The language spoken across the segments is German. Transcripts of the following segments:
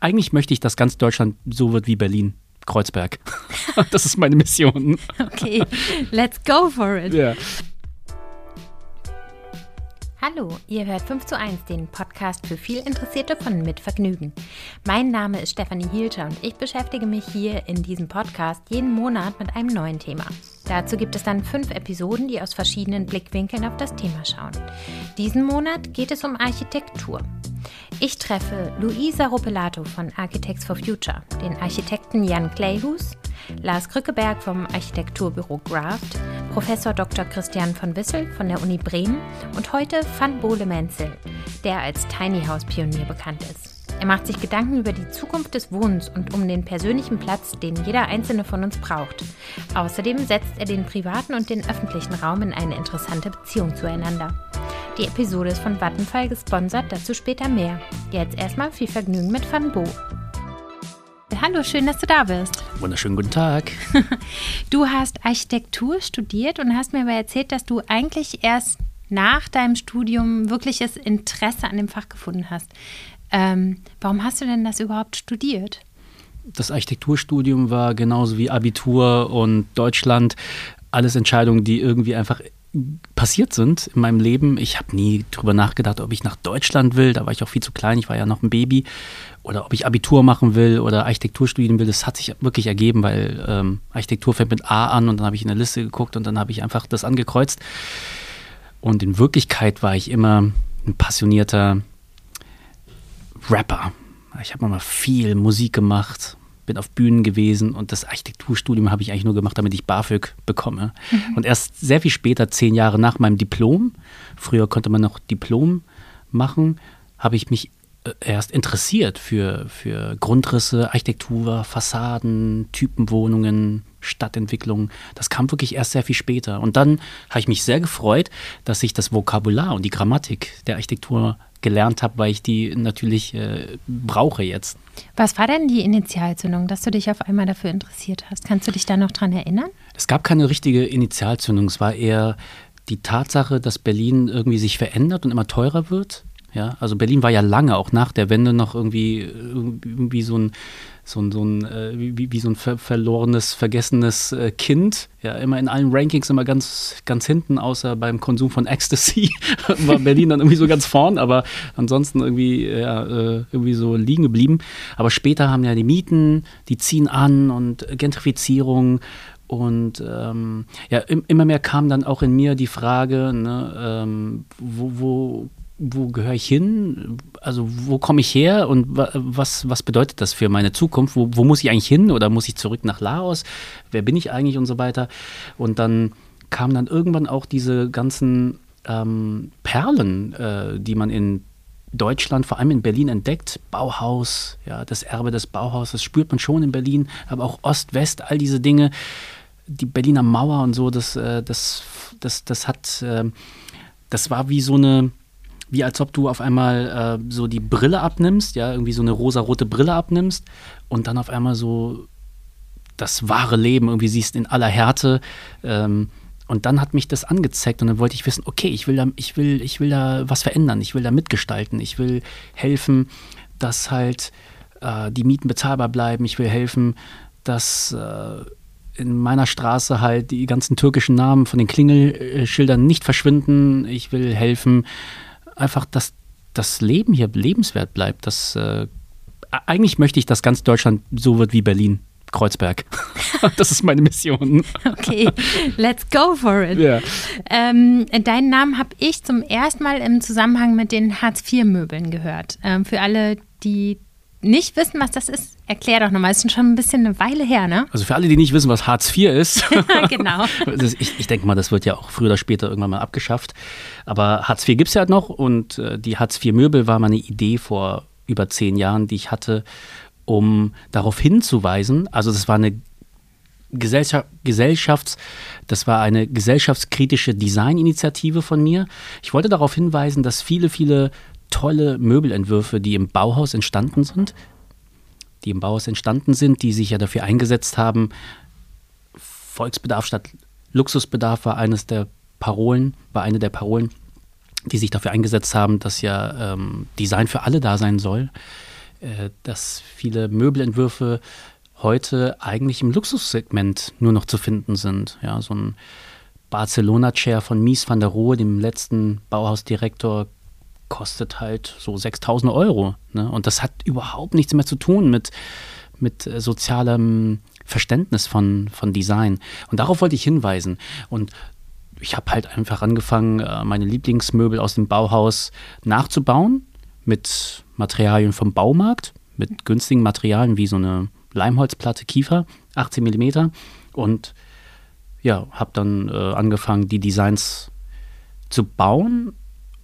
Eigentlich möchte ich, dass ganz Deutschland so wird wie Berlin. Kreuzberg. Das ist meine Mission. Okay, let's go for it. Ja. Hallo, ihr hört 5 zu 1, den Podcast für viel Interessierte von Mit Vergnügen. Mein Name ist Stefanie Hielscher und ich beschäftige mich hier in diesem Podcast jeden Monat mit einem neuen Thema. Dazu gibt es dann fünf Episoden, die aus verschiedenen Blickwinkeln auf das Thema schauen. Diesen Monat geht es um Architektur. Ich treffe Luisa Ropelato von Architects for Future, den Architekten Jan Kleihuus, Lars Krückeberg vom Architekturbüro Graft, Professor Dr. Christian von Wissel von der Uni Bremen und heute Van Bole Menzel, der als Tiny House Pionier bekannt ist. Er macht sich Gedanken über die Zukunft des Wohnens und um den persönlichen Platz, den jeder einzelne von uns braucht. Außerdem setzt er den privaten und den öffentlichen Raum in eine interessante Beziehung zueinander. Die Episode ist von Vattenfall gesponsert, dazu später mehr. Jetzt erstmal viel Vergnügen mit Van Bo. Hallo, schön, dass du da bist. Wunderschönen guten Tag. Du hast Architektur studiert und hast mir aber erzählt, dass du eigentlich erst nach deinem Studium wirkliches Interesse an dem Fach gefunden hast. Ähm, warum hast du denn das überhaupt studiert? Das Architekturstudium war genauso wie Abitur und Deutschland alles Entscheidungen, die irgendwie einfach passiert sind in meinem Leben. Ich habe nie drüber nachgedacht, ob ich nach Deutschland will. Da war ich auch viel zu klein. Ich war ja noch ein Baby. Oder ob ich Abitur machen will oder Architektur studieren will. Das hat sich wirklich ergeben, weil ähm, Architektur fängt mit A an und dann habe ich in der Liste geguckt und dann habe ich einfach das angekreuzt. Und in Wirklichkeit war ich immer ein passionierter Rapper. Ich habe mal viel Musik gemacht, bin auf Bühnen gewesen und das Architekturstudium habe ich eigentlich nur gemacht, damit ich BAföG bekomme. Mhm. Und erst sehr viel später, zehn Jahre nach meinem Diplom, früher konnte man noch Diplom machen, habe ich mich äh, erst interessiert für, für Grundrisse, Architektur, Fassaden, Typenwohnungen, Stadtentwicklung. Das kam wirklich erst sehr viel später. Und dann habe ich mich sehr gefreut, dass ich das Vokabular und die Grammatik der Architektur gelernt habe, weil ich die natürlich äh, brauche jetzt. Was war denn die Initialzündung, dass du dich auf einmal dafür interessiert hast? Kannst du dich da noch dran erinnern? Es gab keine richtige Initialzündung. Es war eher die Tatsache, dass Berlin irgendwie sich verändert und immer teurer wird. Ja, also Berlin war ja lange, auch nach der Wende, noch irgendwie, irgendwie so ein so ein, so ein äh, wie, wie, so ein ver verlorenes, vergessenes äh, Kind. Ja, immer in allen Rankings immer ganz, ganz hinten, außer beim Konsum von Ecstasy war Berlin dann irgendwie so ganz vorn, aber ansonsten irgendwie, ja, äh, irgendwie so liegen geblieben. Aber später haben ja die Mieten, die ziehen an und Gentrifizierung und ähm, ja, immer mehr kam dann auch in mir die Frage, ne, ähm, wo, wo wo gehöre ich hin? Also wo komme ich her und was, was bedeutet das für meine Zukunft? Wo, wo muss ich eigentlich hin oder muss ich zurück nach Laos? Wer bin ich eigentlich und so weiter? Und dann kamen dann irgendwann auch diese ganzen ähm, Perlen, äh, die man in Deutschland, vor allem in Berlin entdeckt. Bauhaus, ja, das Erbe des Bauhauses, spürt man schon in Berlin, aber auch Ost, West, all diese Dinge. Die Berliner Mauer und so, das, äh, das, das, das hat, äh, das war wie so eine, wie als ob du auf einmal äh, so die Brille abnimmst, ja, irgendwie so eine rosarote Brille abnimmst und dann auf einmal so das wahre Leben irgendwie siehst in aller Härte. Ähm, und dann hat mich das angezeigt und dann wollte ich wissen, okay, ich will da, ich will, ich will da was verändern, ich will da mitgestalten, ich will helfen, dass halt äh, die Mieten bezahlbar bleiben, ich will helfen, dass äh, in meiner Straße halt die ganzen türkischen Namen von den Klingelschildern nicht verschwinden. Ich will helfen, einfach, dass das Leben hier lebenswert bleibt. Dass, äh, eigentlich möchte ich, dass ganz Deutschland so wird wie Berlin. Kreuzberg. das ist meine Mission. Okay, let's go for it. Yeah. Ähm, deinen Namen habe ich zum ersten Mal im Zusammenhang mit den Hartz-IV-Möbeln gehört. Ähm, für alle, die nicht wissen, was das ist, erklär doch nochmal. Es ist schon ein bisschen eine Weile her, ne? Also für alle, die nicht wissen, was Hartz IV ist. genau. ich, ich denke mal, das wird ja auch früher oder später irgendwann mal abgeschafft. Aber Hartz IV gibt es ja halt noch und äh, die Hartz IV-Möbel war mal eine Idee vor über zehn Jahren, die ich hatte, um darauf hinzuweisen. Also das war eine Gesellschaft, Gesellschafts, das war eine gesellschaftskritische Designinitiative von mir. Ich wollte darauf hinweisen, dass viele, viele tolle Möbelentwürfe, die im Bauhaus entstanden sind, die im Bauhaus entstanden sind, die sich ja dafür eingesetzt haben, Volksbedarf statt Luxusbedarf war eines der Parolen, war eine der Parolen, die sich dafür eingesetzt haben, dass ja ähm, Design für alle da sein soll. äh, dass viele Möbelentwürfe heute eigentlich im Luxussegment nur noch zu finden sind. Ja, so ein Barcelona-Chair von Mies van der Rohe, dem letzten Bauhausdirektor, kostet halt so 6000 Euro. Ne? Und das hat überhaupt nichts mehr zu tun mit, mit äh, sozialem Verständnis von, von Design. Und darauf wollte ich hinweisen. Und ich habe halt einfach angefangen, äh, meine Lieblingsmöbel aus dem Bauhaus nachzubauen mit Materialien vom Baumarkt, mit günstigen Materialien wie so eine Leimholzplatte Kiefer, 18 mm. Und ja, habe dann äh, angefangen, die Designs zu bauen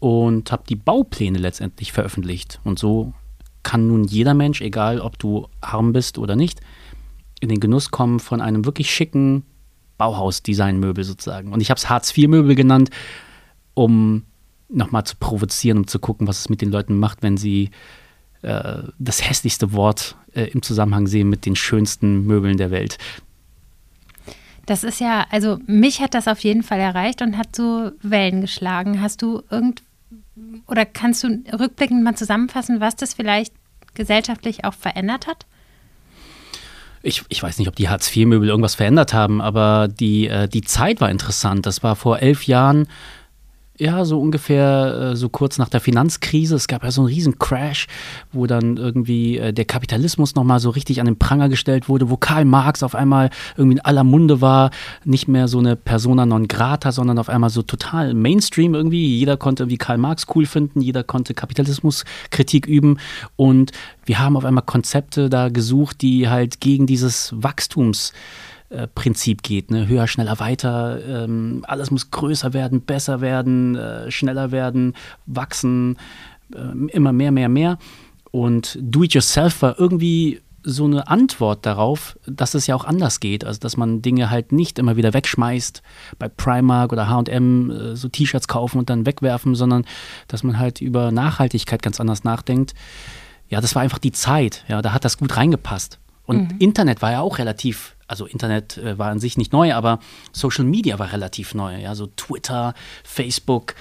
und habe die Baupläne letztendlich veröffentlicht. Und so kann nun jeder Mensch, egal ob du arm bist oder nicht, in den Genuss kommen von einem wirklich schicken Bauhaus-Design-Möbel sozusagen. Und ich habe es Hartz-IV-Möbel genannt, um nochmal zu provozieren, um zu gucken, was es mit den Leuten macht, wenn sie äh, das hässlichste Wort äh, im Zusammenhang sehen mit den schönsten Möbeln der Welt. Das ist ja, also mich hat das auf jeden Fall erreicht und hat so Wellen geschlagen. Hast du irgend oder kannst du rückblickend mal zusammenfassen, was das vielleicht gesellschaftlich auch verändert hat? Ich, ich weiß nicht, ob die Hartz-IV-Möbel irgendwas verändert haben, aber die, äh, die Zeit war interessant. Das war vor elf Jahren ja, so ungefähr äh, so kurz nach der Finanzkrise. Es gab ja so einen riesen Crash, wo dann irgendwie äh, der Kapitalismus nochmal so richtig an den Pranger gestellt wurde, wo Karl Marx auf einmal irgendwie in aller Munde war, nicht mehr so eine Persona non grata, sondern auf einmal so total Mainstream irgendwie. Jeder konnte irgendwie Karl Marx cool finden, jeder konnte Kapitalismuskritik üben und wir haben auf einmal Konzepte da gesucht, die halt gegen dieses Wachstums äh, Prinzip geht. Ne? Höher, schneller, weiter. Ähm, alles muss größer werden, besser werden, äh, schneller werden, wachsen, äh, immer mehr, mehr, mehr. Und Do-it-yourself war irgendwie so eine Antwort darauf, dass es ja auch anders geht. Also, dass man Dinge halt nicht immer wieder wegschmeißt, bei Primark oder HM so T-Shirts kaufen und dann wegwerfen, sondern dass man halt über Nachhaltigkeit ganz anders nachdenkt. Ja, das war einfach die Zeit. Ja, da hat das gut reingepasst. Und mhm. Internet war ja auch relativ also Internet äh, war an sich nicht neu, aber Social Media war relativ neu. Ja, so Twitter, Facebook.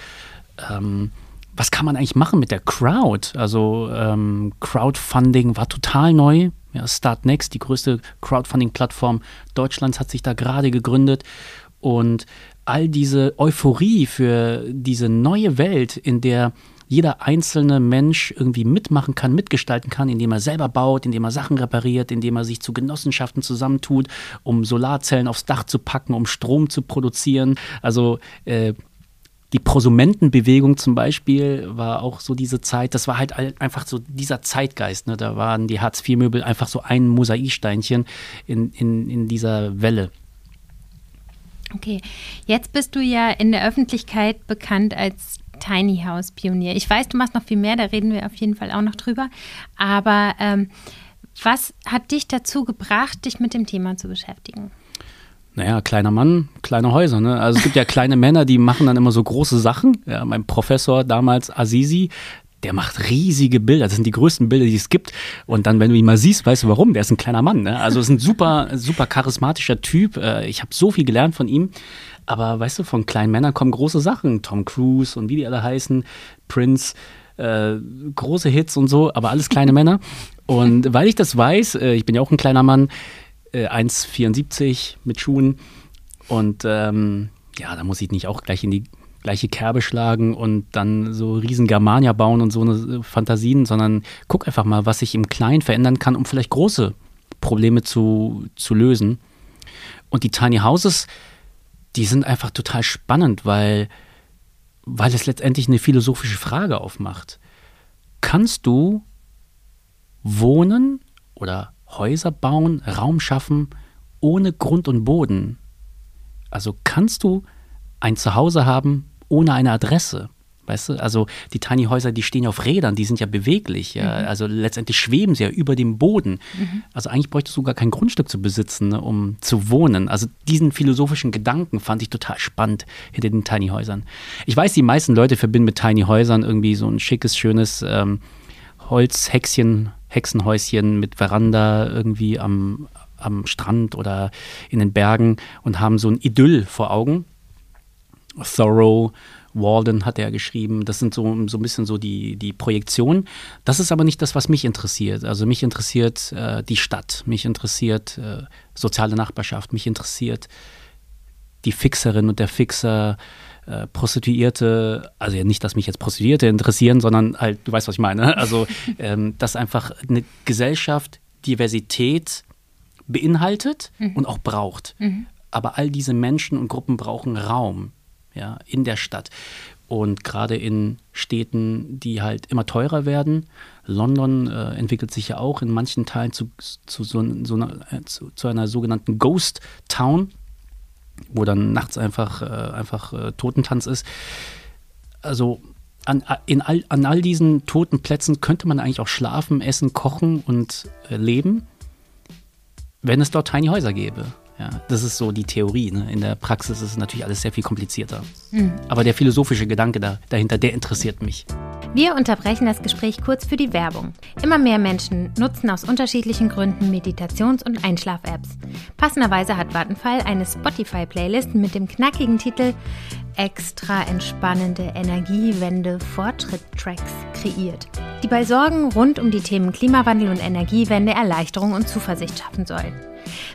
Ähm, was kann man eigentlich machen mit der Crowd? Also ähm, Crowdfunding war total neu. Ja, Startnext, die größte Crowdfunding-Plattform Deutschlands, hat sich da gerade gegründet. Und all diese Euphorie für diese neue Welt, in der jeder einzelne Mensch irgendwie mitmachen kann, mitgestalten kann, indem er selber baut, indem er Sachen repariert, indem er sich zu Genossenschaften zusammentut, um Solarzellen aufs Dach zu packen, um Strom zu produzieren. Also äh, die Prosumentenbewegung zum Beispiel war auch so diese Zeit, das war halt einfach so dieser Zeitgeist. Ne? Da waren die Hartz-IV-Möbel einfach so ein Mosaiksteinchen in, in, in dieser Welle. Okay, jetzt bist du ja in der Öffentlichkeit bekannt als Tiny House Pionier. Ich weiß, du machst noch viel mehr, da reden wir auf jeden Fall auch noch drüber. Aber ähm, was hat dich dazu gebracht, dich mit dem Thema zu beschäftigen? Naja, kleiner Mann, kleine Häuser. Ne? Also es gibt ja kleine Männer, die machen dann immer so große Sachen. Ja, mein Professor damals, Azizi, der macht riesige Bilder. Das sind die größten Bilder, die es gibt. Und dann, wenn du ihn mal siehst, weißt du warum. Der ist ein kleiner Mann. Ne? Also ist ein super, super charismatischer Typ. Äh, ich habe so viel gelernt von ihm. Aber weißt du, von kleinen Männern kommen große Sachen. Tom Cruise und wie die alle heißen, Prince, äh, große Hits und so, aber alles kleine Männer. Und weil ich das weiß, äh, ich bin ja auch ein kleiner Mann, äh, 1,74 mit Schuhen. Und ähm, ja, da muss ich nicht auch gleich in die gleiche Kerbe schlagen und dann so riesen Germania bauen und so eine äh, Fantasien, sondern guck einfach mal, was ich im Kleinen verändern kann, um vielleicht große Probleme zu, zu lösen. Und die Tiny Houses, die sind einfach total spannend, weil, weil es letztendlich eine philosophische Frage aufmacht. Kannst du wohnen oder Häuser bauen, Raum schaffen, ohne Grund und Boden? Also kannst du ein Zuhause haben ohne eine Adresse? Weißt du, also die Tiny Häuser, die stehen ja auf Rädern, die sind ja beweglich. Ja? Mhm. Also letztendlich schweben sie ja über dem Boden. Mhm. Also eigentlich bräuchtest du gar kein Grundstück zu besitzen, ne, um zu wohnen. Also diesen philosophischen Gedanken fand ich total spannend hinter den Tiny Häusern. Ich weiß, die meisten Leute verbinden mit Tiny Häusern irgendwie so ein schickes, schönes ähm, Holzhäckchen, Hexenhäuschen mit Veranda irgendwie am, am Strand oder in den Bergen und haben so ein Idyll vor Augen. Thoreau Walden hat er geschrieben. Das sind so, so ein bisschen so die, die Projektionen. Das ist aber nicht das, was mich interessiert. Also mich interessiert äh, die Stadt, mich interessiert äh, soziale Nachbarschaft, mich interessiert die Fixerin und der Fixer, äh, Prostituierte, also ja nicht, dass mich jetzt Prostituierte interessieren, sondern halt, du weißt, was ich meine. Also, ähm, dass einfach eine Gesellschaft Diversität beinhaltet mhm. und auch braucht. Mhm. Aber all diese Menschen und Gruppen brauchen Raum ja, in der Stadt. Und gerade in Städten, die halt immer teurer werden. London äh, entwickelt sich ja auch in manchen Teilen zu, zu, so, so einer, äh, zu, zu, einer sogenannten Ghost Town, wo dann nachts einfach, äh, einfach äh, Totentanz ist. Also an, in all, an all diesen toten Plätzen könnte man eigentlich auch schlafen, essen, kochen und äh, leben, wenn es dort Tiny Häuser gäbe. Ja, das ist so die Theorie. Ne? In der Praxis ist es natürlich alles sehr viel komplizierter. Mhm. Aber der philosophische Gedanke da, dahinter, der interessiert mich. Wir unterbrechen das Gespräch kurz für die Werbung. Immer mehr Menschen nutzen aus unterschiedlichen Gründen Meditations- und Einschlaf-Apps. Passenderweise hat Vattenfall eine Spotify-Playlist mit dem knackigen Titel Extra entspannende Energiewende Fortschritt-Tracks kreiert, die bei Sorgen rund um die Themen Klimawandel und Energiewende Erleichterung und Zuversicht schaffen sollen.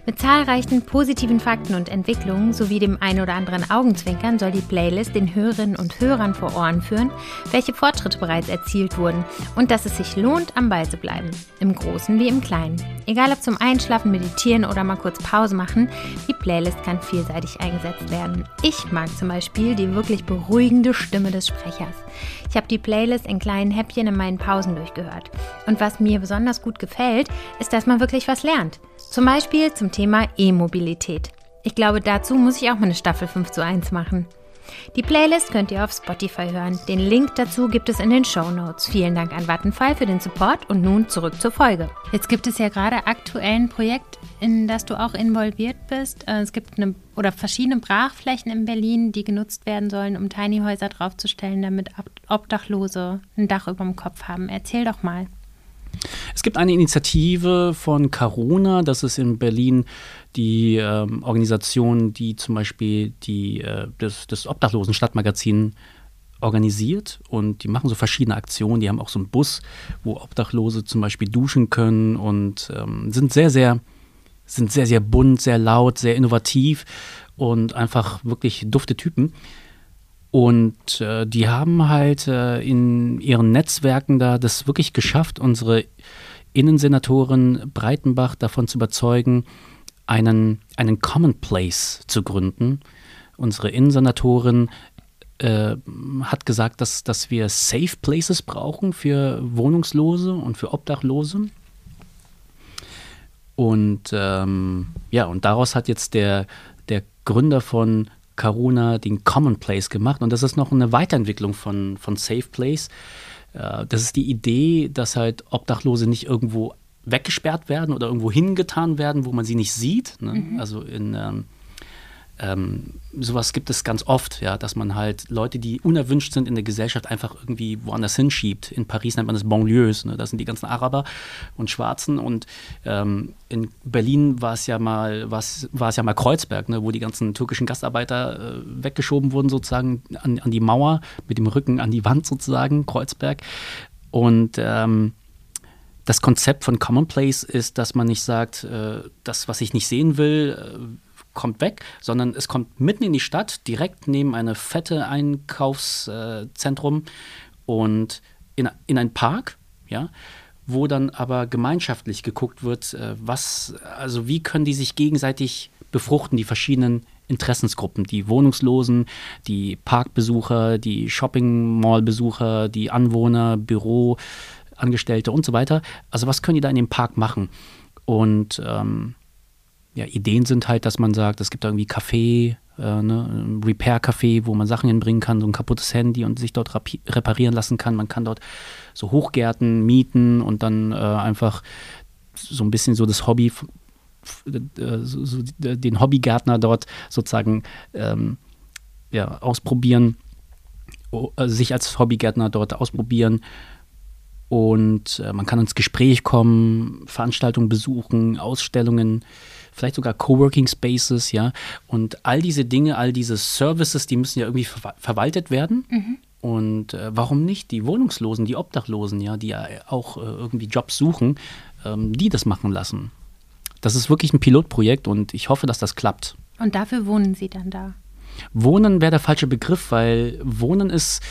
Mit zahlreichen positiven Fakten und Entwicklungen sowie dem ein oder anderen Augenzwinkern soll die Playlist den Hörerinnen und Hörern vor Ohren führen, welche Fortschritte bereits erzielt wurden und dass es sich lohnt, am Ball zu bleiben. Im Großen wie im Kleinen. Egal ob zum Einschlafen, Meditieren oder mal kurz Pause machen, die Playlist kann vielseitig eingesetzt werden. Ich mag zum Beispiel die wirklich beruhigende Stimme des Sprechers. Ich habe die Playlist in kleinen Häppchen in meinen Pausen durchgehört. Und was mir besonders gut gefällt, ist, dass man wirklich was lernt. Zum Beispiel zum Thema E-Mobilität. Ich glaube, dazu muss ich auch mal eine Staffel 5 zu 1 machen. Die Playlist könnt ihr auf Spotify hören. Den Link dazu gibt es in den Show Notes. Vielen Dank an Vattenfall für den Support und nun zurück zur Folge. Jetzt gibt es ja gerade aktuell ein Projekt, in das du auch involviert bist. Äh, es gibt eine oder verschiedene Brachflächen in Berlin, die genutzt werden sollen, um Tiny Häuser draufzustellen, damit Obdachlose ein Dach über dem Kopf haben. Erzähl doch mal. Es gibt eine Initiative von Caruna, das ist in Berlin die ähm, Organisation, die zum Beispiel die, äh, das, das Obdachlosen Stadtmagazin organisiert und die machen so verschiedene Aktionen. Die haben auch so einen Bus, wo Obdachlose zum Beispiel duschen können und ähm, sind sehr, sehr, sind sehr, sehr bunt, sehr laut, sehr innovativ und einfach wirklich dufte Typen. Und äh, die haben halt äh, in ihren Netzwerken da das wirklich geschafft, unsere Innensenatorin Breitenbach davon zu überzeugen, einen, einen Commonplace zu gründen. Unsere Innensenatorin äh, hat gesagt, dass, dass wir Safe Places brauchen für Wohnungslose und für Obdachlose. Und ähm, ja, und daraus hat jetzt der, der Gründer von Karuna den Commonplace gemacht und das ist noch eine Weiterentwicklung von, von Safe Place. Äh, das ist die Idee, dass halt Obdachlose nicht irgendwo weggesperrt werden oder irgendwo hingetan werden, wo man sie nicht sieht. Ne? Mhm. Also in ähm, ähm, sowas gibt es ganz oft, ja, dass man halt Leute, die unerwünscht sind in der Gesellschaft, einfach irgendwie woanders hinschiebt. In Paris nennt man das Banlieues, ne? das sind die ganzen Araber und Schwarzen und ähm, in Berlin war es ja mal, war es ja mal Kreuzberg, ne? wo die ganzen türkischen Gastarbeiter äh, weggeschoben wurden sozusagen an, an die Mauer, mit dem Rücken an die Wand sozusagen, Kreuzberg. Und ähm, das Konzept von Commonplace ist, dass man nicht sagt, äh, das, was ich nicht sehen will, äh, kommt weg, sondern es kommt mitten in die Stadt, direkt neben eine fette Einkaufszentrum und in, in einen Park, ja, wo dann aber gemeinschaftlich geguckt wird, äh, was, also wie können die sich gegenseitig befruchten, die verschiedenen Interessensgruppen, die Wohnungslosen, die Parkbesucher, die Shopping-Mall-Besucher, die Anwohner, Büroangestellte und so weiter. Also was können die da in dem Park machen? Und ähm, ja, Ideen sind halt, dass man sagt, es gibt da irgendwie Café, äh, ne, Repair-Café, wo man Sachen hinbringen kann, so ein kaputtes Handy und sich dort reparieren lassen kann. Man kann dort so Hochgärten mieten und dann äh, einfach so ein bisschen so das Hobby, äh, so, so den Hobbygärtner dort sozusagen ähm, ja, ausprobieren, also sich als Hobbygärtner dort ausprobieren. Und äh, man kann ins Gespräch kommen, Veranstaltungen besuchen, Ausstellungen vielleicht sogar Coworking Spaces, ja. Und all diese Dinge, all diese Services, die müssen ja irgendwie ver verwaltet werden. Mhm. Und äh, warum nicht die Wohnungslosen, die Obdachlosen, ja, die ja auch äh, irgendwie Jobs suchen, ähm, die das machen lassen. Das ist wirklich ein Pilotprojekt und ich hoffe, dass das klappt. Und dafür wohnen Sie dann da? Wohnen wäre der falsche Begriff, weil Wohnen ist,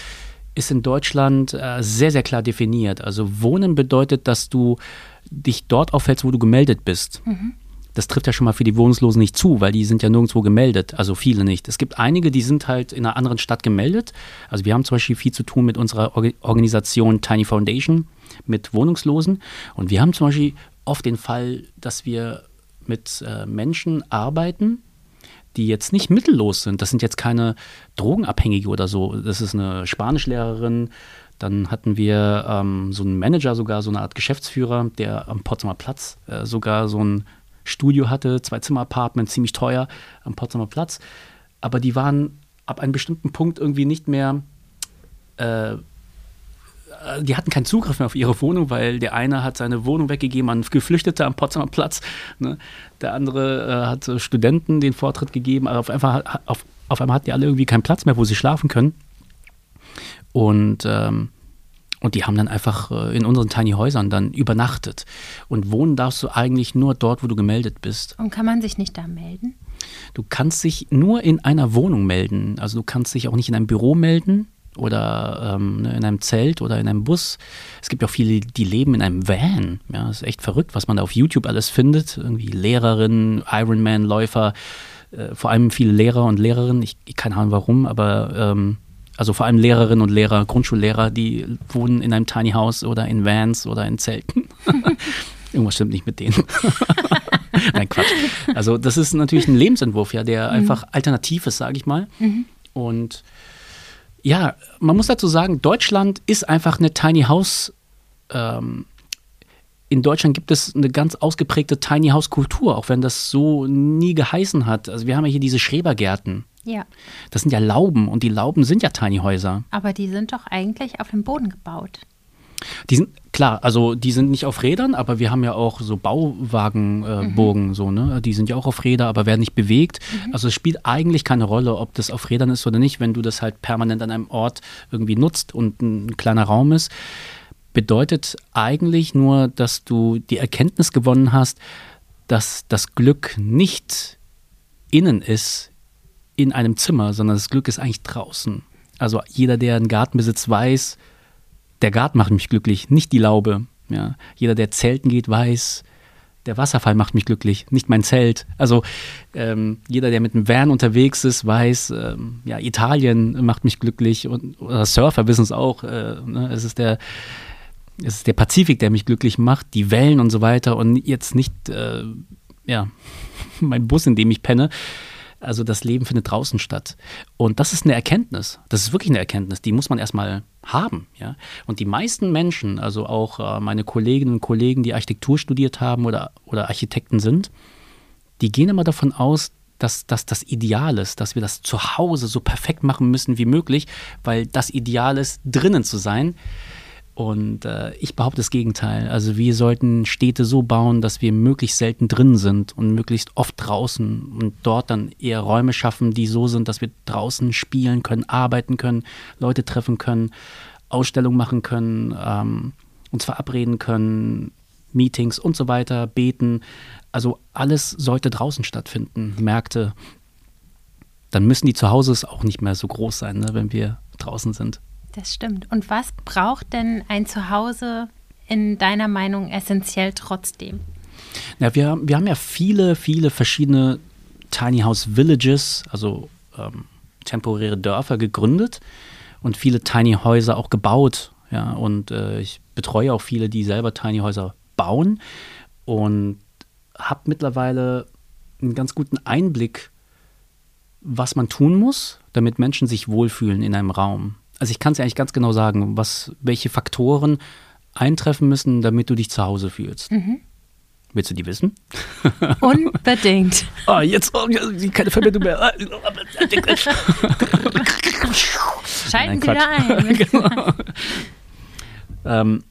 ist in Deutschland äh, sehr, sehr klar definiert. Also Wohnen bedeutet, dass du dich dort aufhältst, wo du gemeldet bist. Mhm. Das trifft ja schon mal für die Wohnungslosen nicht zu, weil die sind ja nirgendwo gemeldet, also viele nicht. Es gibt einige, die sind halt in einer anderen Stadt gemeldet. Also wir haben zum Beispiel viel zu tun mit unserer Organisation Tiny Foundation, mit Wohnungslosen. Und wir haben zum Beispiel oft den Fall, dass wir mit äh, Menschen arbeiten, die jetzt nicht mittellos sind. Das sind jetzt keine Drogenabhängige oder so. Das ist eine Spanischlehrerin. Dann hatten wir ähm, so einen Manager, sogar so eine Art Geschäftsführer, der am Potsdamer Platz äh, sogar so ein Studio hatte, zwei Zimmer-Apartment, ziemlich teuer am Potsdamer Platz. Aber die waren ab einem bestimmten Punkt irgendwie nicht mehr äh, äh, die hatten keinen Zugriff mehr auf ihre Wohnung, weil der eine hat seine Wohnung weggegeben an Geflüchtete am Potsdamer Platz. Ne? Der andere äh, hat Studenten den Vortritt gegeben. Aber auf einmal, auf, auf einmal hatten die alle irgendwie keinen Platz mehr, wo sie schlafen können. Und, ähm, und die haben dann einfach äh, in unseren Tiny Häusern dann übernachtet. Und wohnen darfst du eigentlich nur dort, wo du gemeldet bist. Und kann man sich nicht da melden? Du kannst dich nur in einer Wohnung melden. Also du kannst dich auch nicht in einem Büro melden oder ähm, ne, in einem Zelt oder in einem Bus. Es gibt auch viele, die leben in einem Van. Ja, das ist echt verrückt, was man da auf YouTube alles findet. Irgendwie Lehrerinnen, Ironman-Läufer, äh, vor allem viele Lehrer und Lehrerinnen. Ich, ich keine Ahnung warum, aber ähm, also vor allem Lehrerinnen und Lehrer, Grundschullehrer, die wohnen in einem Tiny House oder in Vans oder in Zelten. Irgendwas stimmt nicht mit denen. Nein, Quatsch. Also das ist natürlich ein Lebensentwurf, ja, der mhm. einfach alternativ ist, sage ich mal. Mhm. Und ja, man muss dazu sagen, Deutschland ist einfach eine Tiny House. Ähm, in Deutschland gibt es eine ganz ausgeprägte Tiny House Kultur, auch wenn das so nie geheißen hat. Also wir haben ja hier diese Schrebergärten. Ja. Das sind ja Lauben und die Lauben sind ja Tiny Häuser. Aber die sind doch eigentlich auf dem Boden gebaut. Die sind, klar, also die sind nicht auf Rädern, aber wir haben ja auch so Bauwagenburgen, äh, mhm. so, ne? Die sind ja auch auf Räder, aber werden nicht bewegt. Mhm. Also es spielt eigentlich keine Rolle, ob das auf Rädern ist oder nicht, wenn du das halt permanent an einem Ort irgendwie nutzt und ein kleiner Raum ist. Bedeutet eigentlich nur, dass du die Erkenntnis gewonnen hast, dass das Glück nicht innen ist, in einem Zimmer, sondern das Glück ist eigentlich draußen. Also jeder, der einen Garten besitzt, weiß, der Garten macht mich glücklich, nicht die Laube. Ja. Jeder, der zelten geht, weiß, der Wasserfall macht mich glücklich, nicht mein Zelt. Also ähm, jeder, der mit einem Van unterwegs ist, weiß, ähm, ja, Italien macht mich glücklich und oder Surfer wissen es auch. Äh, ne? Es ist der es ist der Pazifik, der mich glücklich macht, die Wellen und so weiter und jetzt nicht äh, ja mein Bus, in dem ich penne. Also das Leben findet draußen statt. Und das ist eine Erkenntnis. Das ist wirklich eine Erkenntnis, die muss man erstmal haben. Ja? Und die meisten Menschen, also auch äh, meine Kolleginnen und Kollegen, die Architektur studiert haben oder, oder Architekten sind, die gehen immer davon aus, dass das das Ideal ist, dass wir das zu Hause so perfekt machen müssen wie möglich, weil das Ideal ist, drinnen zu sein. Und äh, ich behaupte das Gegenteil. Also wir sollten Städte so bauen, dass wir möglichst selten drin sind und möglichst oft draußen und dort dann eher Räume schaffen, die so sind, dass wir draußen spielen können, arbeiten können, Leute treffen können, Ausstellungen machen können, ähm, uns verabreden können, Meetings und so weiter, beten. Also alles sollte draußen stattfinden, Märkte. Dann müssen die Zuhause auch nicht mehr so groß sein, ne, wenn wir draußen sind. Das stimmt. Und was braucht denn ein Zuhause in deiner Meinung essentiell trotzdem? Ja, wir, wir haben ja viele, viele verschiedene Tiny House Villages, also ähm, temporäre Dörfer gegründet und viele Tiny Häuser auch gebaut. Ja, und äh, ich betreue auch viele, die selber Tiny Häuser bauen und habe mittlerweile einen ganz guten Einblick, was man tun muss, damit Menschen sich wohlfühlen in einem Raum also ich kann es ja eigentlich ganz genau sagen, was, welche Faktoren eintreffen müssen, damit du dich zu Hause fühlst. Mhm. Willst du die wissen? Unbedingt. oh, jetzt oh, keine Verbindung mehr. Schalten Sie wieder ein. genau. ähm,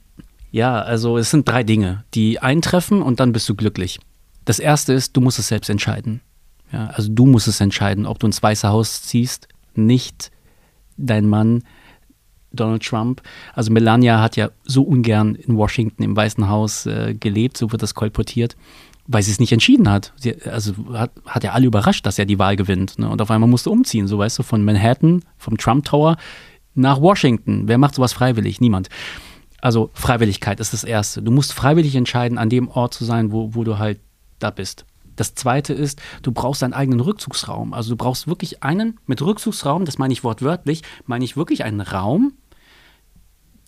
ja, also es sind drei Dinge, die eintreffen und dann bist du glücklich. Das erste ist, du musst es selbst entscheiden. Ja, also du musst es entscheiden, ob du ins Weiße Haus ziehst, nicht dein Mann Donald Trump. Also Melania hat ja so ungern in Washington im Weißen Haus äh, gelebt, so wird das kolportiert, weil sie es nicht entschieden hat. Sie, also hat, hat ja alle überrascht, dass er die Wahl gewinnt. Ne? Und auf einmal musste umziehen, so weißt du, von Manhattan, vom Trump Tower nach Washington. Wer macht sowas freiwillig? Niemand. Also Freiwilligkeit ist das Erste. Du musst freiwillig entscheiden, an dem Ort zu sein, wo, wo du halt da bist. Das zweite ist, du brauchst deinen eigenen Rückzugsraum. Also du brauchst wirklich einen, mit Rückzugsraum, das meine ich wortwörtlich, meine ich wirklich einen Raum,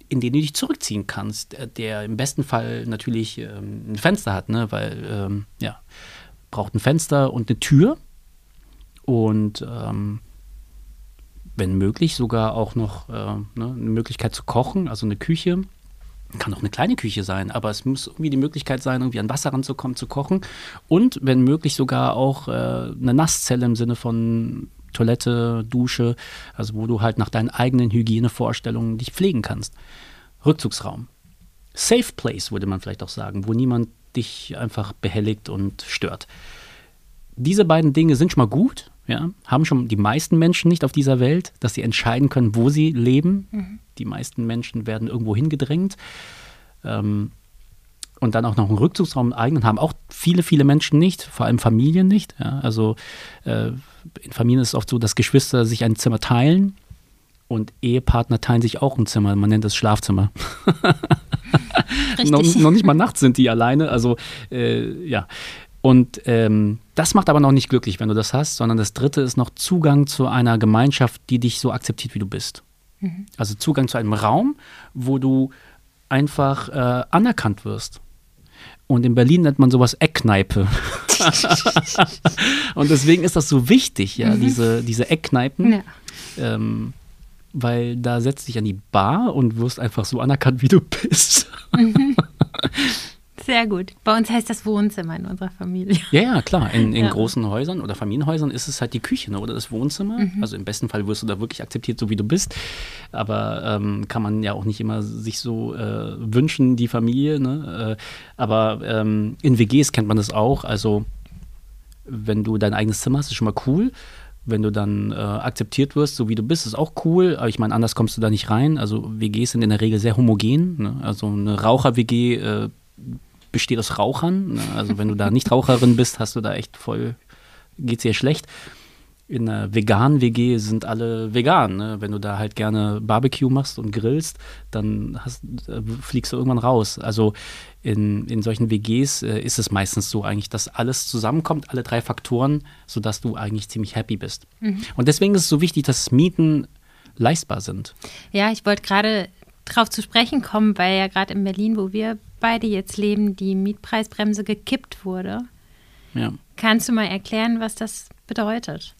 in den du dich zurückziehen kannst, der im besten Fall natürlich ähm, ein Fenster hat, ne? weil, ähm, ja, braucht ein Fenster und eine Tür und ähm, wenn möglich sogar auch noch äh, ne, eine Möglichkeit zu kochen, also eine Küche kann auch eine kleine Küche sein, aber es muss irgendwie die Möglichkeit sein, irgendwie an Wasser ranzukommen, zu kochen. Und wenn möglich sogar auch äh, eine Nasszelle im Sinne von Toilette, Dusche, also wo du halt nach deinen eigenen Hygienevorstellungen dich pflegen kannst. Rückzugsraum. Safe Place, würde man vielleicht auch sagen, wo niemand dich einfach behelligt und stört. Diese beiden Dinge sind schon mal gut, ja, haben schon die meisten Menschen nicht auf dieser Welt, dass sie entscheiden können, wo sie leben. Mhm. Die meisten Menschen werden irgendwo hingedrängt. Ähm, und dann auch noch einen Rückzugsraum eigenen haben auch viele, viele Menschen nicht, vor allem Familien nicht. Ja, also äh, in Familien ist es oft so, dass Geschwister sich ein Zimmer teilen und Ehepartner teilen sich auch ein Zimmer. Man nennt es Schlafzimmer. noch, noch, nicht mal nachts sind die alleine. Also äh, ja, und ähm, das macht aber noch nicht glücklich, wenn du das hast, sondern das dritte ist noch Zugang zu einer Gemeinschaft, die dich so akzeptiert, wie du bist. Mhm. Also Zugang zu einem Raum, wo du einfach äh, anerkannt wirst. Und in Berlin nennt man sowas Eckkneipe. und deswegen ist das so wichtig, ja, mhm. diese, diese Eckkneipen. Ja. Ähm, weil da setzt dich an die Bar und wirst einfach so anerkannt, wie du bist. Mhm. Sehr gut. Bei uns heißt das Wohnzimmer in unserer Familie. Ja, ja, klar. In, in ja. großen Häusern oder Familienhäusern ist es halt die Küche ne, oder das Wohnzimmer. Mhm. Also im besten Fall wirst du da wirklich akzeptiert, so wie du bist. Aber ähm, kann man ja auch nicht immer sich so äh, wünschen, die Familie. Ne? Äh, aber ähm, in WGs kennt man das auch. Also wenn du dein eigenes Zimmer hast, ist schon mal cool wenn du dann äh, akzeptiert wirst, so wie du bist, ist auch cool. Aber ich meine, anders kommst du da nicht rein. Also WGs sind in der Regel sehr homogen. Ne? Also eine Raucher-WG äh, besteht aus Rauchern. Ne? Also wenn du da nicht Raucherin bist, hast du da echt voll, geht's dir schlecht. In einer veganen WG sind alle vegan. Ne? Wenn du da halt gerne Barbecue machst und grillst, dann hast, äh, fliegst du irgendwann raus. Also in, in solchen WGs äh, ist es meistens so eigentlich, dass alles zusammenkommt, alle drei Faktoren, sodass du eigentlich ziemlich happy bist. Mhm. Und deswegen ist es so wichtig, dass Mieten leistbar sind. Ja, ich wollte gerade darauf zu sprechen kommen, weil ja gerade in Berlin, wo wir beide jetzt leben, die Mietpreisbremse gekippt wurde. Ja. Kannst du mal erklären, was das bedeutet?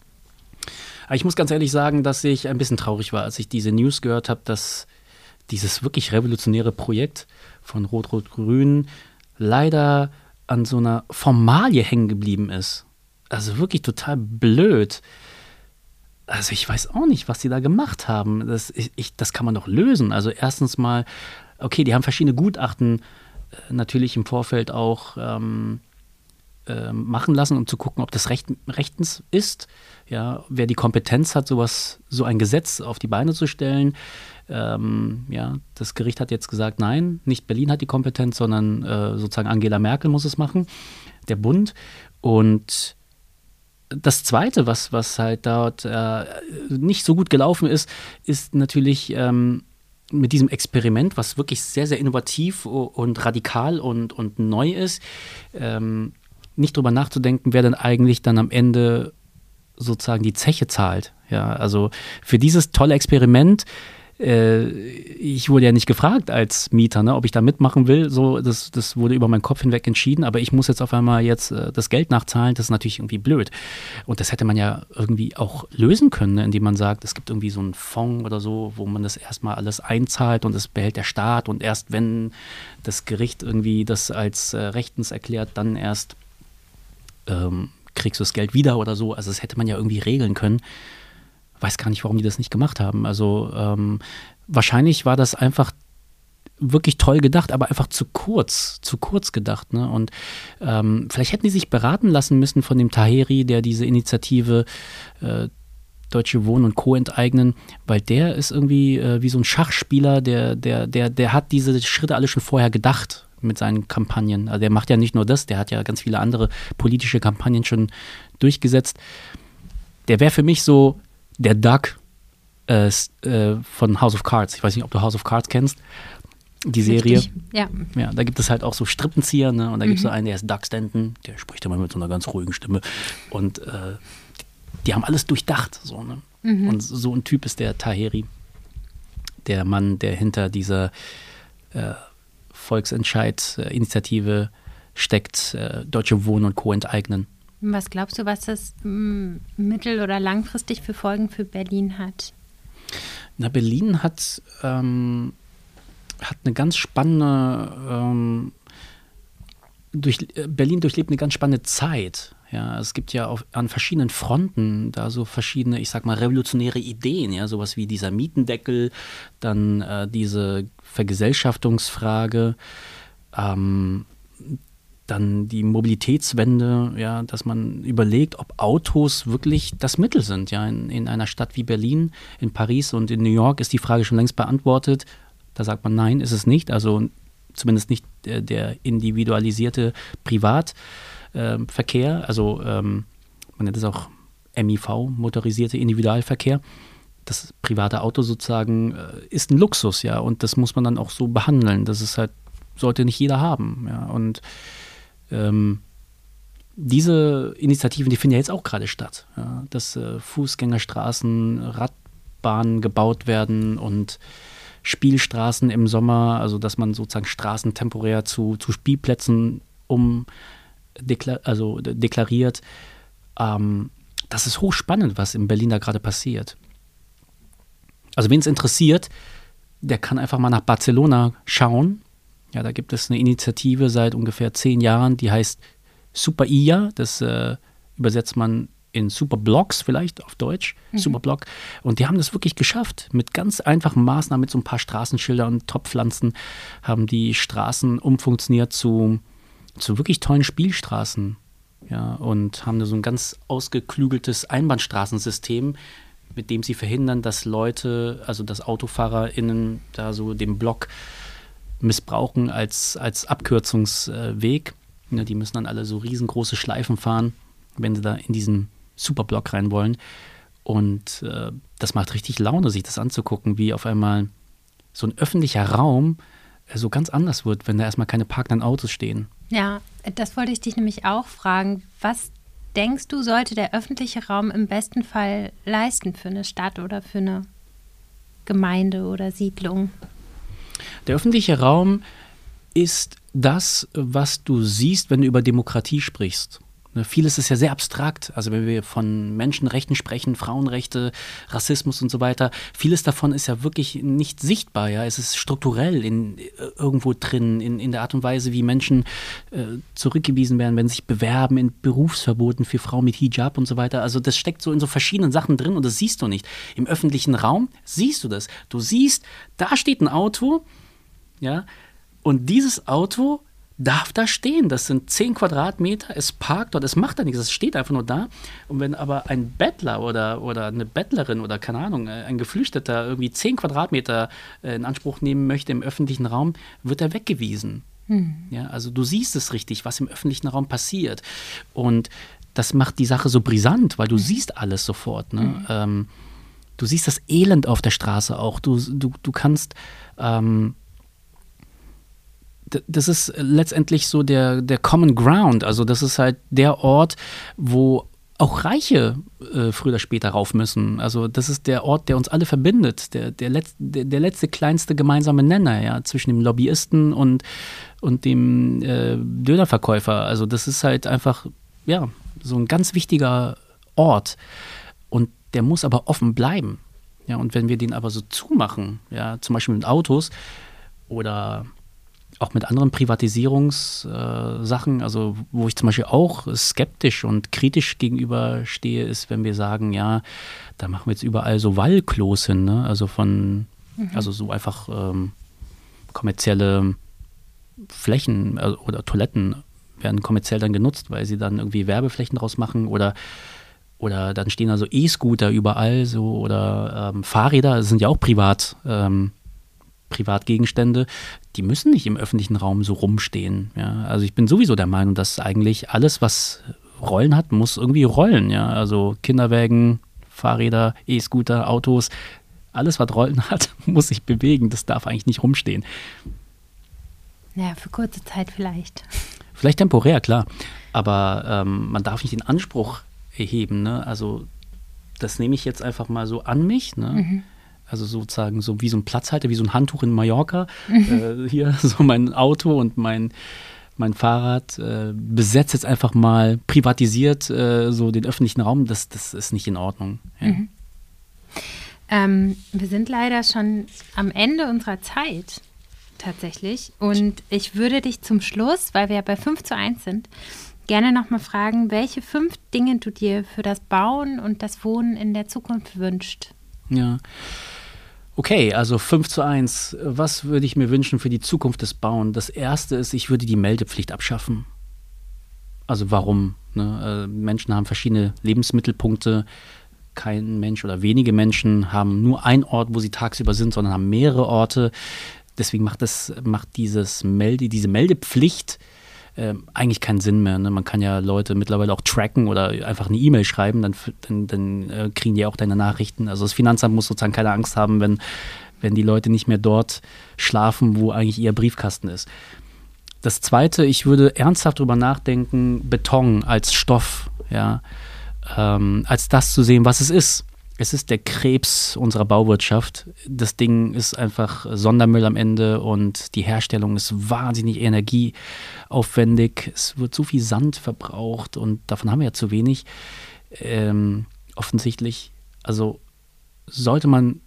Ich muss ganz ehrlich sagen, dass ich ein bisschen traurig war, als ich diese News gehört habe, dass dieses wirklich revolutionäre Projekt von Rot-Rot-Grün leider an so einer Formalie hängen geblieben ist. Also wirklich total blöd. Also ich weiß auch nicht, was sie da gemacht haben. Das, ich, das kann man doch lösen. Also erstens mal, okay, die haben verschiedene Gutachten natürlich im Vorfeld auch ähm, äh, machen lassen, um zu gucken, ob das recht, rechtens ist. Ja, wer die Kompetenz hat, sowas, so ein Gesetz auf die Beine zu stellen. Ähm, ja, das Gericht hat jetzt gesagt, nein, nicht Berlin hat die Kompetenz, sondern äh, sozusagen Angela Merkel muss es machen, der Bund. Und das Zweite, was, was halt dort äh, nicht so gut gelaufen ist, ist natürlich ähm, mit diesem Experiment, was wirklich sehr, sehr innovativ und radikal und, und neu ist, ähm, nicht drüber nachzudenken, wer denn eigentlich dann am Ende sozusagen die Zeche zahlt. Ja, also für dieses tolle Experiment äh, ich wurde ja nicht gefragt als Mieter, ne, ob ich da mitmachen will. So, das, das wurde über meinen Kopf hinweg entschieden, aber ich muss jetzt auf einmal jetzt äh, das Geld nachzahlen. Das ist natürlich irgendwie blöd. Und das hätte man ja irgendwie auch lösen können, ne, indem man sagt, es gibt irgendwie so einen Fonds oder so, wo man das erstmal alles einzahlt und es behält der Staat und erst wenn das Gericht irgendwie das als äh, rechtens erklärt, dann erst ähm, kriegst du das Geld wieder oder so. Also das hätte man ja irgendwie regeln können weiß gar nicht, warum die das nicht gemacht haben. Also ähm, wahrscheinlich war das einfach wirklich toll gedacht, aber einfach zu kurz, zu kurz gedacht. Ne? Und ähm, vielleicht hätten die sich beraten lassen müssen von dem Taheri, der diese Initiative äh, Deutsche Wohnen und Co. enteignen, weil der ist irgendwie äh, wie so ein Schachspieler, der, der, der, der hat diese Schritte alle schon vorher gedacht mit seinen Kampagnen. Also der macht ja nicht nur das, der hat ja ganz viele andere politische Kampagnen schon durchgesetzt. Der wäre für mich so der Duck äh, äh, von House of Cards. Ich weiß nicht, ob du House of Cards kennst. Die Serie. Richtig, ja. ja. Da gibt es halt auch so Strippenzieher, ne? Und da mhm. gibt es so einen, der ist Doug Stanton, der spricht immer mit so einer ganz ruhigen Stimme. Und äh, die haben alles durchdacht. So, ne? Mhm. Und so ein Typ ist der Taheri, der Mann, der hinter dieser äh, Volksentscheid-Initiative steckt, äh, Deutsche Wohnen und Co. enteignen. Was glaubst du, was das mittel- oder langfristig für Folgen für Berlin hat? Na, Berlin hat, ähm, hat eine ganz spannende, ähm, durch, äh, Berlin durchlebt eine ganz spannende Zeit. Ja, es gibt ja auf, an verschiedenen Fronten da so verschiedene, ich sag mal, revolutionäre Ideen, ja, sowas wie dieser Mietendeckel, dann äh, diese Vergesellschaftungsfrage, ähm, dann die Mobilitätswende, ja, dass man überlegt, ob Autos wirklich das Mittel sind. Ja, in, in einer Stadt wie Berlin, in Paris und in New York ist die Frage schon längst beantwortet. Da sagt man, nein, ist es nicht. Also zumindest nicht der, der individualisierte Privat äh, Verkehr, also ähm, man nennt es auch MIV, motorisierte Individualverkehr. Das private Auto sozusagen äh, ist ein Luxus, ja, und das muss man dann auch so behandeln. Das ist halt, sollte nicht jeder haben, ja. Und ähm, diese Initiativen, die finden ja jetzt auch gerade statt, ja, dass äh, Fußgängerstraßen, Radbahnen gebaut werden und Spielstraßen im Sommer, also dass man sozusagen Straßen temporär zu, zu Spielplätzen um deklar also deklariert. Ähm, das ist hochspannend, was in Berlin da gerade passiert. Also wen es interessiert, der kann einfach mal nach Barcelona schauen. Ja, da gibt es eine Initiative seit ungefähr zehn Jahren, die heißt Super IA. Das äh, übersetzt man in Superblocks vielleicht auf Deutsch, mhm. Superblock. Und die haben das wirklich geschafft. Mit ganz einfachen Maßnahmen, mit so ein paar Straßenschildern und Topfpflanzen, haben die Straßen umfunktioniert zu zu wirklich tollen Spielstraßen. Ja, und haben da so ein ganz ausgeklügeltes Einbahnstraßensystem, mit dem sie verhindern, dass Leute, also dass AutofahrerInnen da so den Block missbrauchen als, als Abkürzungsweg. Ja, die müssen dann alle so riesengroße Schleifen fahren, wenn sie da in diesen Superblock rein wollen. Und äh, das macht richtig Laune, sich das anzugucken, wie auf einmal so ein öffentlicher Raum so ganz anders wird, wenn da erstmal keine parkenden Autos stehen. Ja, das wollte ich dich nämlich auch fragen. Was denkst du, sollte der öffentliche Raum im besten Fall leisten für eine Stadt oder für eine Gemeinde oder Siedlung? Der öffentliche Raum ist das, was du siehst, wenn du über Demokratie sprichst. Ne, vieles ist ja sehr abstrakt. Also wenn wir von Menschenrechten sprechen, Frauenrechte, Rassismus und so weiter, vieles davon ist ja wirklich nicht sichtbar. Ja, es ist strukturell in, äh, irgendwo drin, in, in der Art und Weise, wie Menschen äh, zurückgewiesen werden, wenn sie sich bewerben in Berufsverboten für Frauen mit Hijab und so weiter. Also das steckt so in so verschiedenen Sachen drin und das siehst du nicht. Im öffentlichen Raum siehst du das. Du siehst, da steht ein Auto, ja, und dieses Auto darf da stehen. Das sind 10 Quadratmeter, es parkt dort, es macht da nichts, es steht einfach nur da. Und wenn aber ein Bettler oder, oder eine Bettlerin oder keine Ahnung, äh, ein Geflüchteter irgendwie 10 Quadratmeter äh, in Anspruch nehmen möchte im öffentlichen Raum, wird er weggewiesen. Hm. Ja, also du siehst es richtig, was im öffentlichen Raum passiert. Und das macht die Sache so brisant, weil du hm. siehst alles sofort. Ne? Hm. Ähm, du siehst das Elend auf der Straße auch. Du, du, du kannst ähm, das ist letztendlich so der, der Common Ground. Also das ist halt der Ort, wo auch Reiche äh, früher oder später rauf müssen. Also das ist der Ort, der uns alle verbindet, der, der, Letz-, der, der letzte kleinste gemeinsame Nenner, ja, zwischen dem Lobbyisten und, und dem äh, Dönerverkäufer. Also das ist halt einfach, ja, so ein ganz wichtiger Ort. Und der muss aber offen bleiben. Ja, und wenn wir den aber so zumachen, ja, zum Beispiel mit Autos oder auch mit anderen Privatisierungssachen, äh, also wo ich zum Beispiel auch skeptisch und kritisch gegenüber stehe, ist, wenn wir sagen, ja, da machen wir jetzt überall so Wallklos hin, ne? also von, mhm. also so einfach, ähm, kommerzielle Flächen äh, oder Toiletten werden kommerziell dann genutzt, weil sie dann irgendwie Werbeflächen draus machen oder oder dann stehen da so E-Scooter überall so oder ähm, Fahrräder, das sind ja auch privat ähm, Privatgegenstände, die müssen nicht im öffentlichen Raum so rumstehen. Ja? Also ich bin sowieso der Meinung, dass eigentlich alles, was Rollen hat, muss irgendwie rollen. Ja? Also Kinderwägen, Fahrräder, E-Scooter, Autos, alles, was Rollen hat, muss sich bewegen. Das darf eigentlich nicht rumstehen. Naja, für kurze Zeit vielleicht. Vielleicht temporär, klar. Aber ähm, man darf nicht den Anspruch erheben. Ne? Also das nehme ich jetzt einfach mal so an mich. Ne? Mhm. Also sozusagen so wie so ein Platzhalter, wie so ein Handtuch in Mallorca. Äh, hier so mein Auto und mein, mein Fahrrad äh, besetzt jetzt einfach mal privatisiert äh, so den öffentlichen Raum. Das, das ist nicht in Ordnung. Ja. Mhm. Ähm, wir sind leider schon am Ende unserer Zeit tatsächlich. Und ich würde dich zum Schluss, weil wir ja bei 5 zu 1 sind, gerne nochmal fragen, welche fünf Dinge du dir für das Bauen und das Wohnen in der Zukunft wünschst. Ja. Okay, also 5 zu 1. Was würde ich mir wünschen für die Zukunft des Bauen? Das erste ist, ich würde die Meldepflicht abschaffen. Also warum? Ne? Äh, Menschen haben verschiedene Lebensmittelpunkte. Kein Mensch oder wenige Menschen haben nur einen Ort, wo sie tagsüber sind, sondern haben mehrere Orte. Deswegen macht, das, macht dieses Melde, diese Meldepflicht äh, eigentlich keinen Sinn mehr. Ne? Man kann ja Leute mittlerweile auch tracken oder einfach eine E-Mail schreiben, dann, dann, dann äh, kriegen die auch deine Nachrichten. Also das Finanzamt muss sozusagen keine Angst haben, wenn, wenn die Leute nicht mehr dort schlafen, wo eigentlich ihr Briefkasten ist. Das zweite, ich würde ernsthaft darüber nachdenken, Beton als Stoff, ja, ähm, als das zu sehen, was es ist es ist der Krebs unserer Bauwirtschaft. Das Ding ist einfach Sondermüll am Ende und die Herstellung ist wahnsinnig energieaufwendig. Es wird so viel Sand verbraucht und davon haben wir ja zu wenig. Ähm, offensichtlich, also sollte man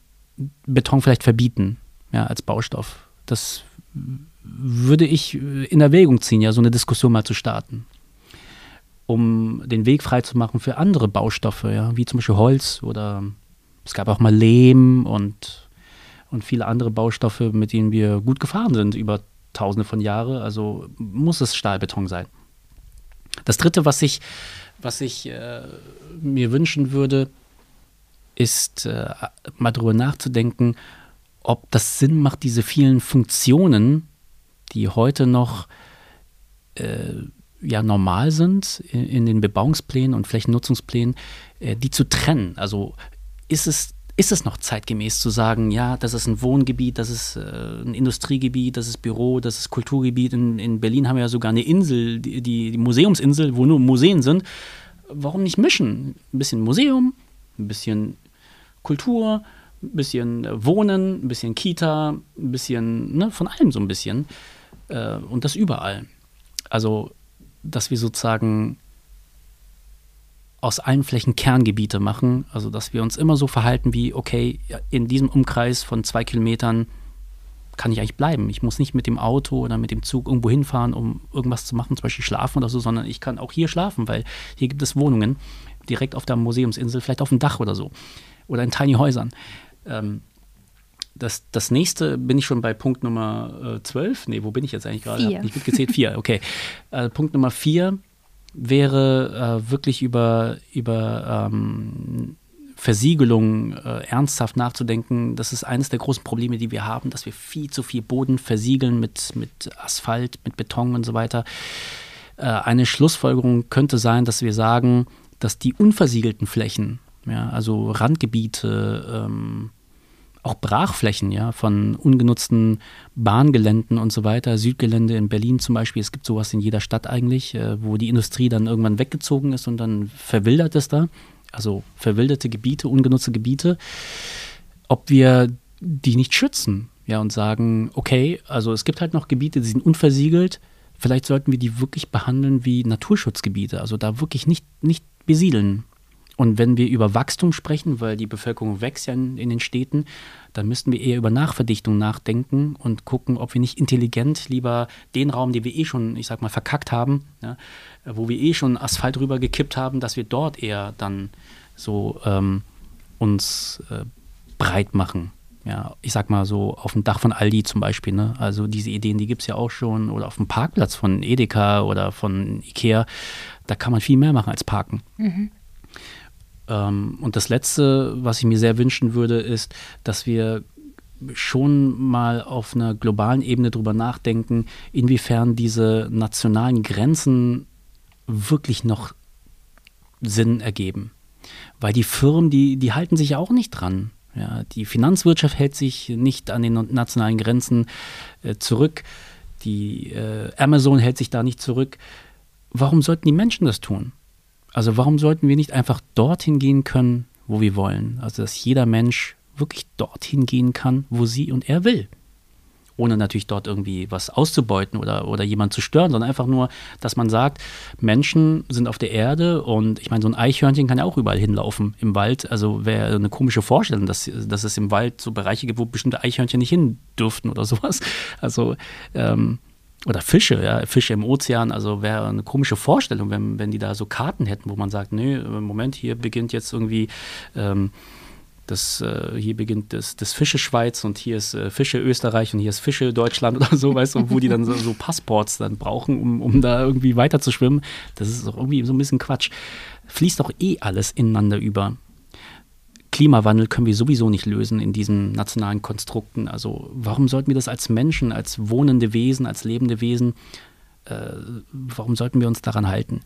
Beton vielleicht verbieten, ja, als Baustoff. Das würde ich in Erwägung ziehen, ja, so eine Diskussion mal zu starten um den Weg freizumachen für andere Baustoffe, ja, wie zum Beispiel Holz oder es gab auch mal Lehm und, und viele andere Baustoffe, mit denen wir gut gefahren sind über tausende von Jahren. Also muss es Stahlbeton sein. Das dritte, was ich, was ich äh, mir wünschen würde, ist äh, mal darüber nachzudenken, ob das Sinn macht, diese vielen Funktionen, die heute noch äh, ja normal sind in, in, den Bebauungsplänen und Flächennutzungsplänen, äh, die zu trennen. Also ist es, ist es noch zeitgemäß zu sagen, ja, das ist ein Wohngebiet, das ist äh, ein Industriegebiet, das ist Büro, das ist Kulturgebiet. In, in Berlin haben wir ja sogar eine Insel, die, die, Museumsinsel, wo nur Museen sind. Warum nicht mischen? Ein bisschen Museum, ein bisschen Kultur, ein bisschen Wohnen, ein bisschen Kita, ein bisschen ne, von allem so ein bisschen. Äh, und das überall. Also dass wir sozusagen aus allen Flächen Kerngebiete machen. Also dass wir uns immer so verhalten wie, okay, in diesem Umkreis von zwei Kilometern kann ich eigentlich bleiben. Ich muss nicht mit dem Auto oder mit dem Zug irgendwo hinfahren, um irgendwas zu machen, zum Beispiel schlafen oder so, sondern ich kann auch hier schlafen, weil hier gibt es Wohnungen direkt auf der Museumsinsel, vielleicht auf dem Dach oder so. Oder in Tiny Häusern. Ähm, das, das nächste bin ich schon bei Punkt Nummer äh, 12. Nee, wo bin ich jetzt eigentlich gerade? Ich mitgezählt, vier, okay. Äh, Punkt Nummer vier wäre äh, wirklich über, über ähm, Versiegelung äh, ernsthaft nachzudenken. Das ist eines der großen Probleme, die wir haben, dass wir viel zu viel Boden versiegeln mit, mit Asphalt, mit Beton und so weiter. Äh, eine Schlussfolgerung könnte sein, dass wir sagen, dass die unversiegelten Flächen, ja, also Randgebiete, ähm, auch Brachflächen, ja, von ungenutzten Bahngeländen und so weiter, Südgelände in Berlin zum Beispiel, es gibt sowas in jeder Stadt eigentlich, äh, wo die Industrie dann irgendwann weggezogen ist und dann verwildert es da, also verwilderte Gebiete, ungenutzte Gebiete, ob wir die nicht schützen, ja, und sagen, okay, also es gibt halt noch Gebiete, die sind unversiegelt, vielleicht sollten wir die wirklich behandeln wie Naturschutzgebiete, also da wirklich nicht, nicht besiedeln, und wenn wir über Wachstum sprechen, weil die Bevölkerung wächst ja in, in, den Städten, dann müssten wir eher über Nachverdichtung nachdenken und gucken, ob wir nicht intelligent lieber den Raum, den wir eh schon, ich sag mal, verkackt haben, ja, wo wir eh schon Asphalt rüber gekippt haben, dass wir dort eher dann so ähm, uns äh, breit machen. Ja, ich sag mal so auf dem Dach von Aldi zum Beispiel. Ne? Also diese Ideen, die gibt es ja auch schon. Oder auf dem Parkplatz von Edeka oder von Ikea. Da kann man viel mehr machen als parken. Mhm. Ähm, und das Letzte, was ich mir sehr wünschen würde, ist, dass wir schon mal auf einer globalen Ebene darüber nachdenken, inwiefern diese nationalen Grenzen wirklich noch Sinn ergeben. Weil die Firmen, die, die halten sich ja auch nicht dran. Ja, die Finanzwirtschaft hält sich nicht an den nationalen Grenzen äh, zurück. Die äh, Amazon hält sich da nicht zurück. Warum sollten die Menschen das tun? Also warum sollten wir nicht einfach dorthin gehen können, wo wir wollen? Also dass jeder Mensch wirklich dorthin gehen kann, wo sie und er will ohne natürlich dort irgendwie was auszubeuten oder, oder jemand zu stören, sondern einfach nur, dass man sagt, Menschen sind auf der Erde und ich meine, so ein Eichhörnchen kann ja auch überall hinlaufen im Wald. Also wäre eine komische Vorstellung, dass, dass es im Wald so Bereiche gibt, wo bestimmte Eichhörnchen nicht hin dürften oder sowas. Also ähm, oder Fische, ja, Fische im Ozean, also wäre eine komische Vorstellung, wenn, wenn die da so Karten hätten, wo man sagt, nee, Moment, hier beginnt jetzt irgendwie ähm, das, äh, hier beginnt das, das Fische Schweiz und hier ist äh, Fische Österreich und hier ist Fische Deutschland oder so, weißt du, wo die dann so, so Passports dann brauchen, um, um da irgendwie weiter zu schwimmen. Das ist doch irgendwie so ein bisschen Quatsch. Fließt doch eh alles ineinander über. Klimawandel können wir sowieso nicht lösen in diesen nationalen Konstrukten. Also warum sollten wir das als Menschen, als wohnende Wesen, als lebende Wesen, äh, warum sollten wir uns daran halten?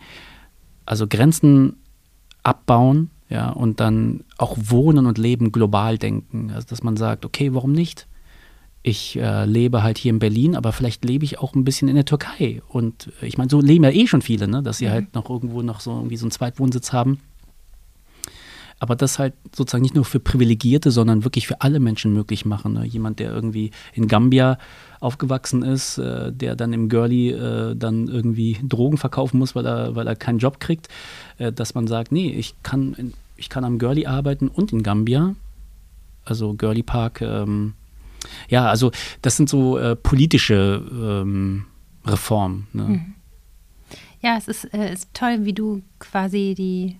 Also Grenzen abbauen, ja, und dann auch Wohnen und Leben global denken. Also, dass man sagt, okay, warum nicht? Ich äh, lebe halt hier in Berlin, aber vielleicht lebe ich auch ein bisschen in der Türkei. Und äh, ich meine, so leben ja eh schon viele, ne? dass sie mhm. halt noch irgendwo noch so irgendwie so einen Zweitwohnsitz haben. Aber das halt sozusagen nicht nur für Privilegierte, sondern wirklich für alle Menschen möglich machen. Ne? Jemand, der irgendwie in Gambia aufgewachsen ist, äh, der dann im Girlie äh, dann irgendwie Drogen verkaufen muss, weil er, weil er keinen Job kriegt, äh, dass man sagt, nee, ich kann, ich kann am Girlie arbeiten und in Gambia. Also Girlie Park, ähm, ja, also das sind so äh, politische ähm, Reformen. Ne? Mhm. Ja, es ist, äh, ist toll, wie du quasi die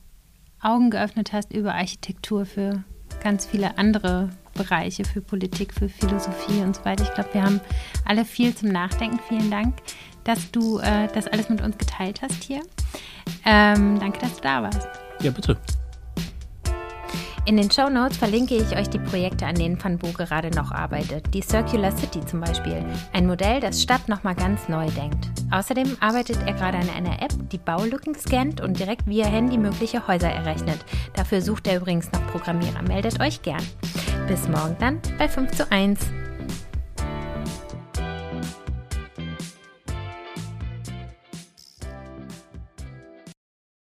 Augen geöffnet hast über Architektur für ganz viele andere Bereiche, für Politik, für Philosophie und so weiter. Ich glaube, wir haben alle viel zum Nachdenken. Vielen Dank, dass du äh, das alles mit uns geteilt hast hier. Ähm, danke, dass du da warst. Ja, bitte. In den Show Notes verlinke ich euch die Projekte, an denen Van Bo gerade noch arbeitet. Die Circular City zum Beispiel. Ein Modell, das Stadt nochmal ganz neu denkt. Außerdem arbeitet er gerade an einer App, die Baulücken scannt und direkt via Handy mögliche Häuser errechnet. Dafür sucht er übrigens noch Programmierer. Meldet euch gern. Bis morgen dann bei 5 zu 1.